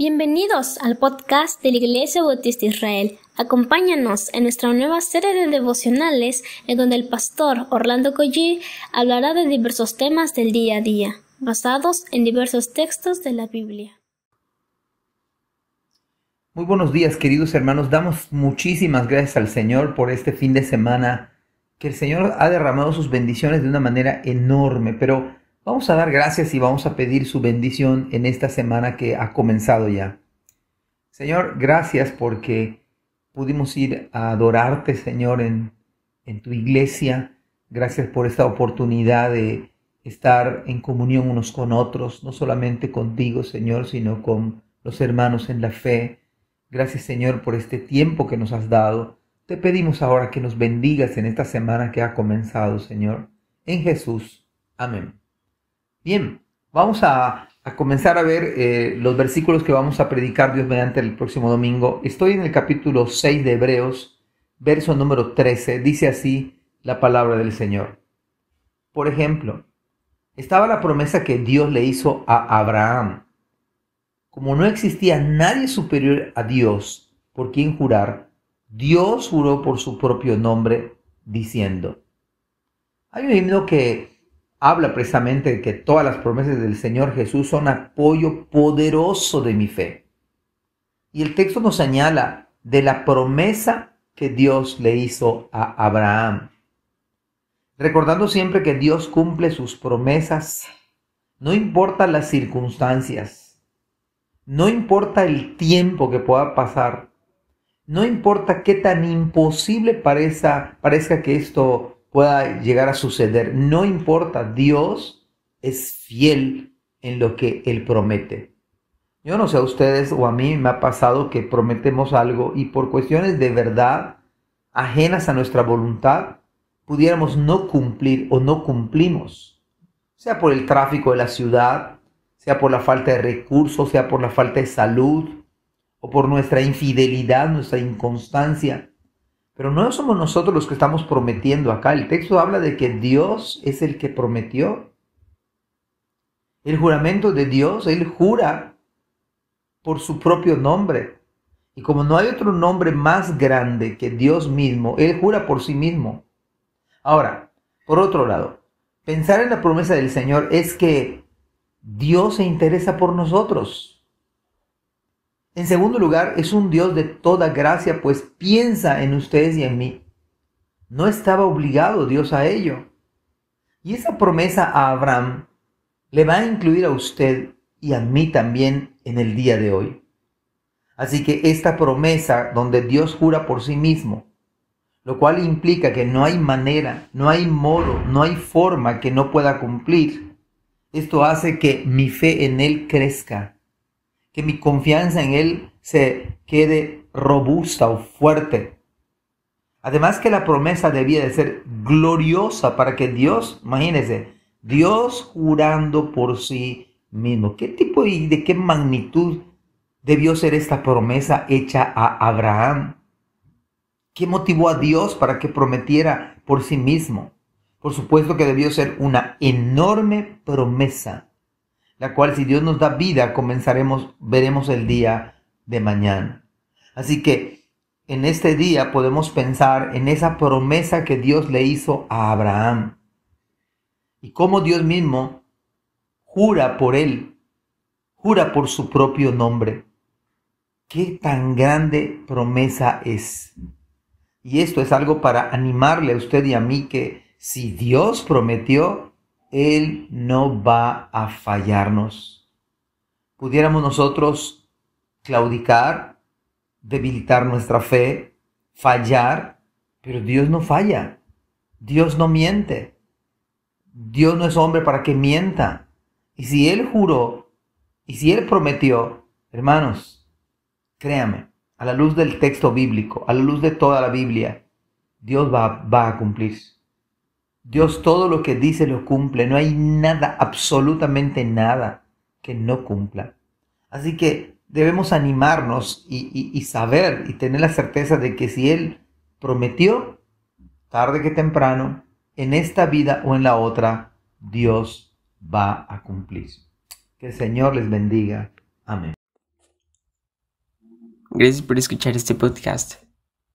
Bienvenidos al podcast de la Iglesia Bautista Israel. Acompáñanos en nuestra nueva serie de devocionales en donde el pastor Orlando Collie hablará de diversos temas del día a día, basados en diversos textos de la Biblia. Muy buenos días queridos hermanos, damos muchísimas gracias al Señor por este fin de semana, que el Señor ha derramado sus bendiciones de una manera enorme, pero Vamos a dar gracias y vamos a pedir su bendición en esta semana que ha comenzado ya. Señor, gracias porque pudimos ir a adorarte, Señor, en, en tu iglesia. Gracias por esta oportunidad de estar en comunión unos con otros, no solamente contigo, Señor, sino con los hermanos en la fe. Gracias, Señor, por este tiempo que nos has dado. Te pedimos ahora que nos bendigas en esta semana que ha comenzado, Señor. En Jesús. Amén. Bien, vamos a, comenzar a ver eh, los versículos que vamos a predicar Dios mediante el próximo domingo. Estoy en el capítulo 6 de Hebreos, verso número 13. Dice así la palabra del Señor. Por ejemplo, estaba la promesa que Dios le hizo a Abraham. Como no existía nadie superior a Dios por quien jurar, Dios juró por su propio nombre, diciendo. Hay un himno que habla precisamente de que todas las promesas del Señor Jesús son apoyo poderoso de mi fe. Y el texto nos señala de la promesa que Dios le hizo a Abraham. Recordando siempre que Dios cumple sus promesas, no importa las circunstancias, no importa el tiempo que pueda pasar, no importa qué tan imposible parezca, parezca que esto pueda llegar a suceder. No importa, Dios es fiel en lo que Él promete. Yo no sé a ustedes o a mí me ha pasado que prometemos algo y por cuestiones de verdad ajenas a nuestra voluntad pudiéramos no cumplir o no cumplimos. Sea por el tráfico de la ciudad, sea por la falta de recursos, sea por la falta de salud o por nuestra infidelidad, nuestra inconstancia. Pero no somos nosotros los que estamos prometiendo acá. El texto habla de que Dios es el que prometió. El juramento de Dios, Él jura por su propio nombre. Y como no hay otro nombre más grande que Dios mismo, Él jura por sí mismo. Ahora, por otro lado, pensar en la promesa del Señor es que Dios se interesa por nosotros. En segundo lugar, es un Dios de toda gracia, pues piensa en ustedes y en mí. No estaba obligado Dios a ello. Y esa promesa a Abraham le va a incluir a usted y a mí también en el día de hoy. Así que esta promesa donde Dios jura por sí mismo, lo cual implica que no hay manera, no hay modo, no hay forma que no pueda cumplir, esto hace que mi fe en Él crezca que mi confianza en Él se quede robusta o fuerte. Además que la promesa debía de ser gloriosa para que Dios, imagínense, Dios jurando por sí mismo. ¿Qué tipo y de qué magnitud debió ser esta promesa hecha a Abraham? ¿Qué motivó a Dios para que prometiera por sí mismo? Por supuesto que debió ser una enorme promesa la cual si Dios nos da vida, comenzaremos, veremos el día de mañana. Así que en este día podemos pensar en esa promesa que Dios le hizo a Abraham y cómo Dios mismo jura por él, jura por su propio nombre. Qué tan grande promesa es. Y esto es algo para animarle a usted y a mí que si Dios prometió, él no va a fallarnos. Pudiéramos nosotros claudicar, debilitar nuestra fe, fallar, pero Dios no falla. Dios no miente. Dios no es hombre para que mienta. Y si Él juró, y si Él prometió, hermanos, créame, a la luz del texto bíblico, a la luz de toda la Biblia, Dios va, va a cumplir. Dios todo lo que dice lo cumple. No hay nada, absolutamente nada que no cumpla. Así que debemos animarnos y, saber y tener la certeza de que si Él prometió, tarde que temprano, en esta vida o en la otra, Dios va a cumplir. Que el Señor les bendiga. Amén. Gracias por escuchar este podcast.